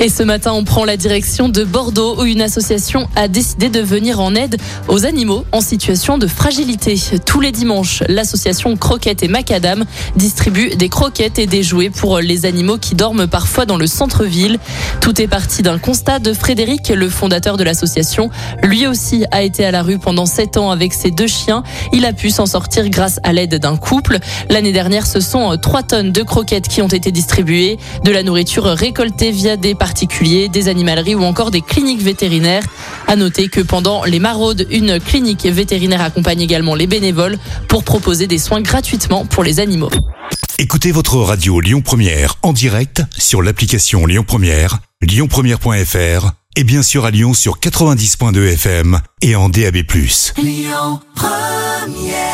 Et ce matin, on prend la direction de Bordeaux où une association a décidé de venir en aide aux animaux en situation de fragilité. Tous les dimanches, l'association Croquette et Macadam distribue des croquettes et des jouets pour les animaux qui dorment parfois dans le centre-ville. Tout est parti d'un constat de Frédéric, le fondateur de l'association. Lui aussi a été à la rue pendant sept ans avec ses deux chiens. Il a pu s'en sortir grâce à l'aide d'un couple. L'année dernière, ce sont trois tonnes de croquettes qui ont été distribuées, de la nourriture récoltée via des particuliers, des animaleries ou encore des cliniques vétérinaires. À noter que pendant les maraudes, une clinique vétérinaire accompagne également les bénévoles pour proposer des soins gratuitement pour les animaux. Écoutez votre radio Lyon Première en direct sur l'application Lyon Première, lyonpremière.fr et bien sûr à Lyon sur 90.2 FM et en DAB+. Lyon Première